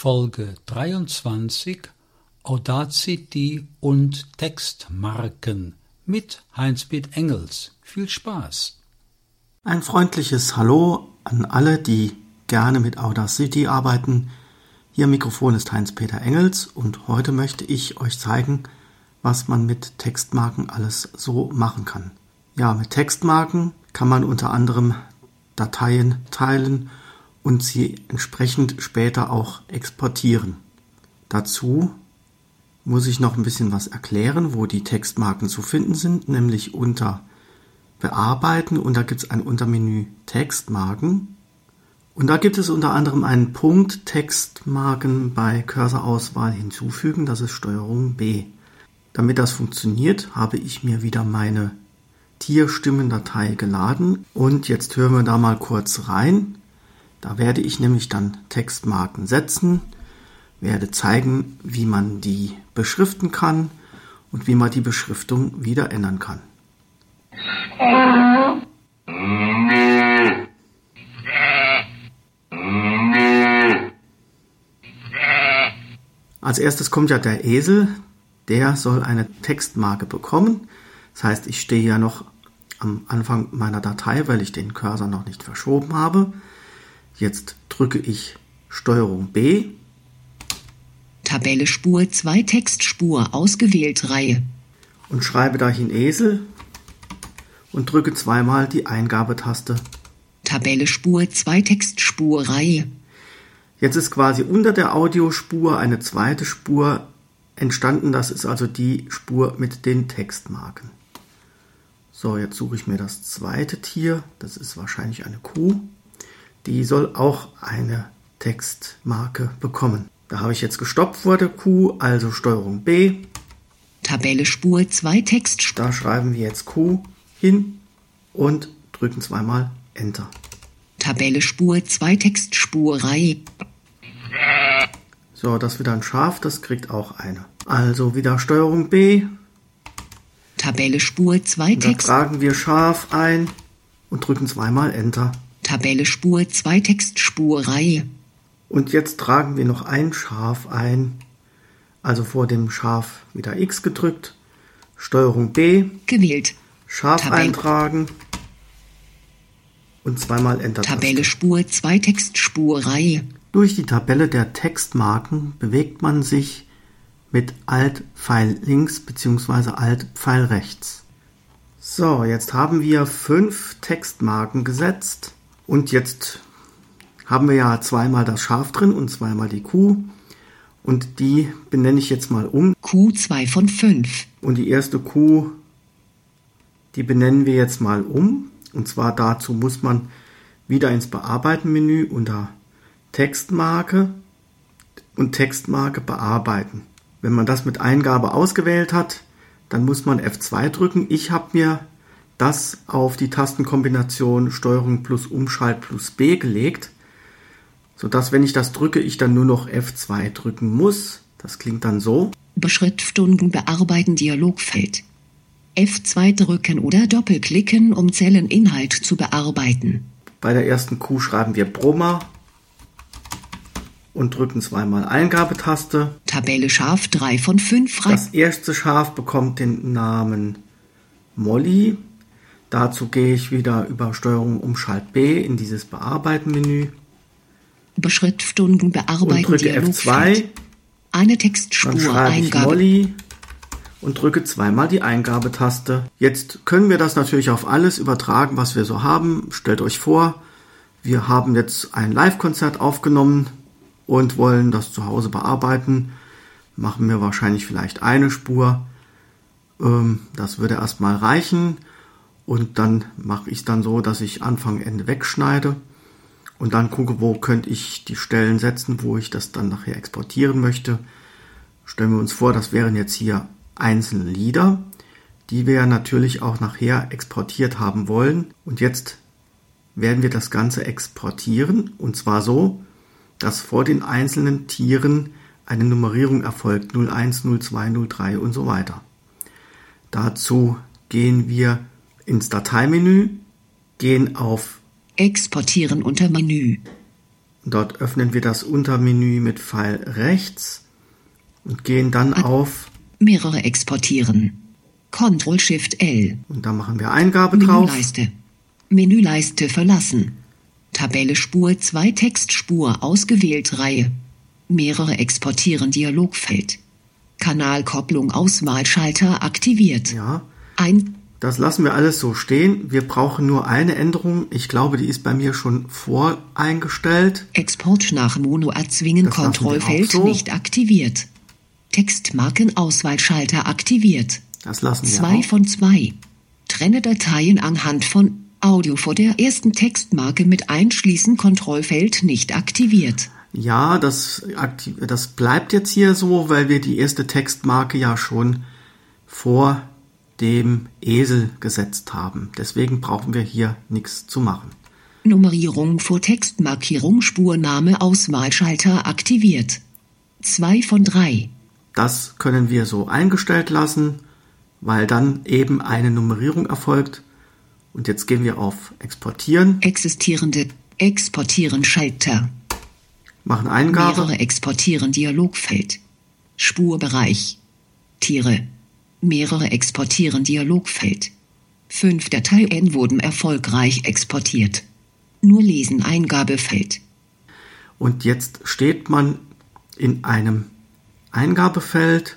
Folge 23 Audacity und Textmarken mit Heinz-Piet Engels. Viel Spaß! Ein freundliches Hallo an alle, die gerne mit Audacity arbeiten. Am Mikrofon ist Heinz-Peter Engels und heute möchte ich euch zeigen, was man mit Textmarken alles so machen kann. Ja, mit Textmarken kann man unter anderem Dateien teilen und sie entsprechend später auch exportieren. Dazu muss ich noch ein bisschen was erklären, wo die Textmarken zu finden sind, nämlich unter Bearbeiten und da gibt es ein Untermenü Textmarken. Und da gibt es unter anderem einen Punkt Textmarken bei Cursor-Auswahl hinzufügen, das ist Steuerung B. Damit das funktioniert, habe ich mir wieder meine Tierstimmendatei geladen und jetzt hören wir da mal kurz rein. Da werde ich nämlich dann Textmarken setzen, werde zeigen, wie man die beschriften kann und wie man die Beschriftung wieder ändern kann. Als erstes kommt ja der Esel, der soll eine Textmarke bekommen. Das heißt, ich stehe ja noch am Anfang meiner Datei, weil ich den Cursor noch nicht verschoben habe. Jetzt drücke ich Steuerung B. Tabelle Spur 2 Textspur ausgewählt Reihe. Und schreibe dahin Esel und drücke zweimal die Eingabetaste. Tabelle Spur 2 Textspur Reihe. Jetzt ist quasi unter der Audiospur eine zweite Spur entstanden. Das ist also die Spur mit den Textmarken. So, jetzt suche ich mir das zweite Tier. Das ist wahrscheinlich eine Kuh die soll auch eine Textmarke bekommen. Da habe ich jetzt gestoppt vor der Q, also Steuerung B. Tabelle Spur 2 Text. Da schreiben wir jetzt Q hin und drücken zweimal Enter. Tabelle Spur 2 Textspur Reihe. So, das wieder ein Schaf, das kriegt auch eine. Also wieder Steuerung B. Tabelle Spur 2 Text. Da tragen wir Schaf ein und drücken zweimal Enter. Tabelle Spur 2 Textspur Reihe. Und jetzt tragen wir noch ein Schaf ein. Also vor dem Schaf wieder X gedrückt. Steuerung B. Gewählt. Schaf Tabelle. eintragen. Und zweimal Enter. Tabelle Spur 2 Textspur Reihe. Durch die Tabelle der Textmarken bewegt man sich mit Alt-Pfeil links bzw. Alt-Pfeil rechts. So, jetzt haben wir fünf Textmarken gesetzt. Und jetzt haben wir ja zweimal das Schaf drin und zweimal die Kuh. Und die benenne ich jetzt mal um. Q2 von 5. Und die erste Kuh, die benennen wir jetzt mal um. Und zwar dazu muss man wieder ins Bearbeiten-Menü unter Textmarke und Textmarke bearbeiten. Wenn man das mit Eingabe ausgewählt hat, dann muss man F2 drücken. Ich habe mir das auf die Tastenkombination Steuerung plus Umschalt plus B gelegt, sodass wenn ich das drücke, ich dann nur noch F2 drücken muss. Das klingt dann so. Beschriftung bearbeiten Dialogfeld. F2 drücken oder doppelklicken, um Zelleninhalt zu bearbeiten. Bei der ersten Q schreiben wir Brummer und drücken zweimal Eingabetaste. Tabelle Schaf 3 von 5 Das erste Schaf bekommt den Namen Molly. Dazu gehe ich wieder über Steuerung Umschalt B in dieses Bearbeiten-Menü. Beschriftung bearbeiten und drücke F2. Eine Textspur Eingabe. Molly und drücke zweimal die Eingabetaste. Jetzt können wir das natürlich auf alles übertragen, was wir so haben. Stellt euch vor, wir haben jetzt ein Live-Konzert aufgenommen und wollen das zu Hause bearbeiten. Machen wir wahrscheinlich vielleicht eine Spur. Ähm, das würde erstmal reichen. Und dann mache ich dann so, dass ich Anfang, Ende wegschneide und dann gucke, wo könnte ich die Stellen setzen, wo ich das dann nachher exportieren möchte. Stellen wir uns vor, das wären jetzt hier einzelne Lieder, die wir natürlich auch nachher exportiert haben wollen. Und jetzt werden wir das Ganze exportieren und zwar so, dass vor den einzelnen Tieren eine Nummerierung erfolgt 01, 02, 03 und so weiter. Dazu gehen wir ins Dateimenü, gehen auf Exportieren unter Menü. Dort öffnen wir das Untermenü mit Pfeil rechts und gehen dann auf Mehrere exportieren. Ctrl Shift L. und da machen wir Eingabe drauf. Menüleiste. Menüleiste verlassen. Tabelle Spur 2 Textspur ausgewählt Reihe. Mehrere exportieren Dialogfeld. Kanalkopplung Auswahlschalter aktiviert. Ja, Ein das lassen wir alles so stehen. Wir brauchen nur eine Änderung. Ich glaube, die ist bei mir schon voreingestellt. Export nach Mono erzwingen Kontrollfeld so. nicht aktiviert. Textmarken Auswahlschalter aktiviert. Das lassen wir Zwei auch. von zwei. Trenne Dateien anhand von Audio vor der ersten Textmarke mit Einschließen Kontrollfeld nicht aktiviert. Ja, das, das bleibt jetzt hier so, weil wir die erste Textmarke ja schon vor dem Esel gesetzt haben. Deswegen brauchen wir hier nichts zu machen. Nummerierung vor Textmarkierung Spurname Auswahlschalter aktiviert. Zwei von drei. Das können wir so eingestellt lassen, weil dann eben eine Nummerierung erfolgt. Und jetzt gehen wir auf Exportieren, Existierende Exportieren Schalter. machen Eingabe. Mehrere exportieren Dialogfeld. Spurbereich. Tiere. Mehrere exportieren Dialogfeld. Fünf Dateien wurden erfolgreich exportiert. Nur lesen Eingabefeld. Und jetzt steht man in einem Eingabefeld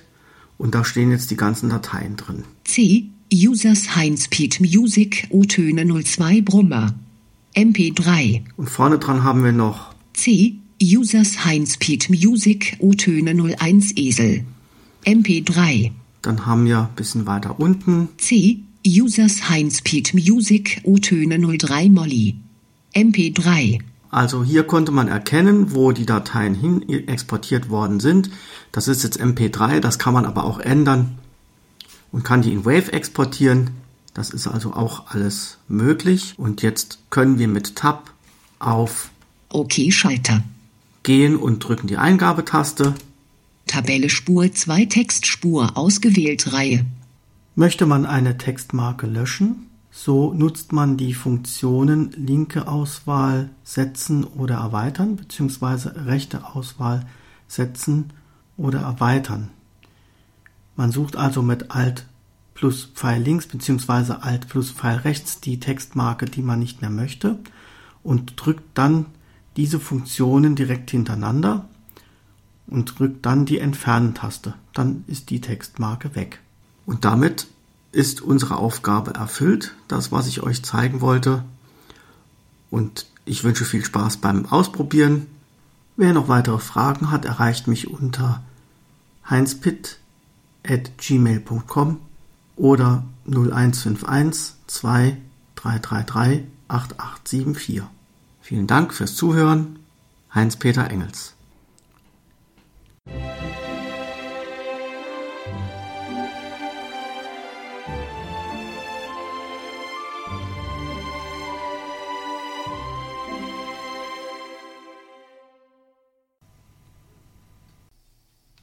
und da stehen jetzt die ganzen Dateien drin. C. Users Heinz-Piet Music O-Töne 02 Brummer. MP3. Und vorne dran haben wir noch C. Users Heinz-Piet Music O-Töne 01 Esel. MP3. Dann haben wir ein bisschen weiter unten C. Users Heinz-Piet Music O-Töne 03 Molly. MP3. Also hier konnte man erkennen, wo die Dateien hin exportiert worden sind. Das ist jetzt MP3, das kann man aber auch ändern und kann die in Wave exportieren. Das ist also auch alles möglich. Und jetzt können wir mit Tab auf OK Schalter. Gehen und drücken die Eingabetaste. Tabelle Spur 2 Textspur ausgewählt Reihe. Möchte man eine Textmarke löschen, so nutzt man die Funktionen linke Auswahl setzen oder erweitern bzw. rechte Auswahl setzen oder erweitern. Man sucht also mit Alt plus Pfeil links bzw. Alt plus Pfeil rechts die Textmarke, die man nicht mehr möchte und drückt dann diese Funktionen direkt hintereinander und drückt dann die Entfernen-Taste. Dann ist die Textmarke weg. Und damit ist unsere Aufgabe erfüllt, das, was ich euch zeigen wollte. Und ich wünsche viel Spaß beim Ausprobieren. Wer noch weitere Fragen hat, erreicht mich unter heinzpitt.gmail.com oder 0151 2333 8874. Vielen Dank fürs Zuhören. Heinz-Peter Engels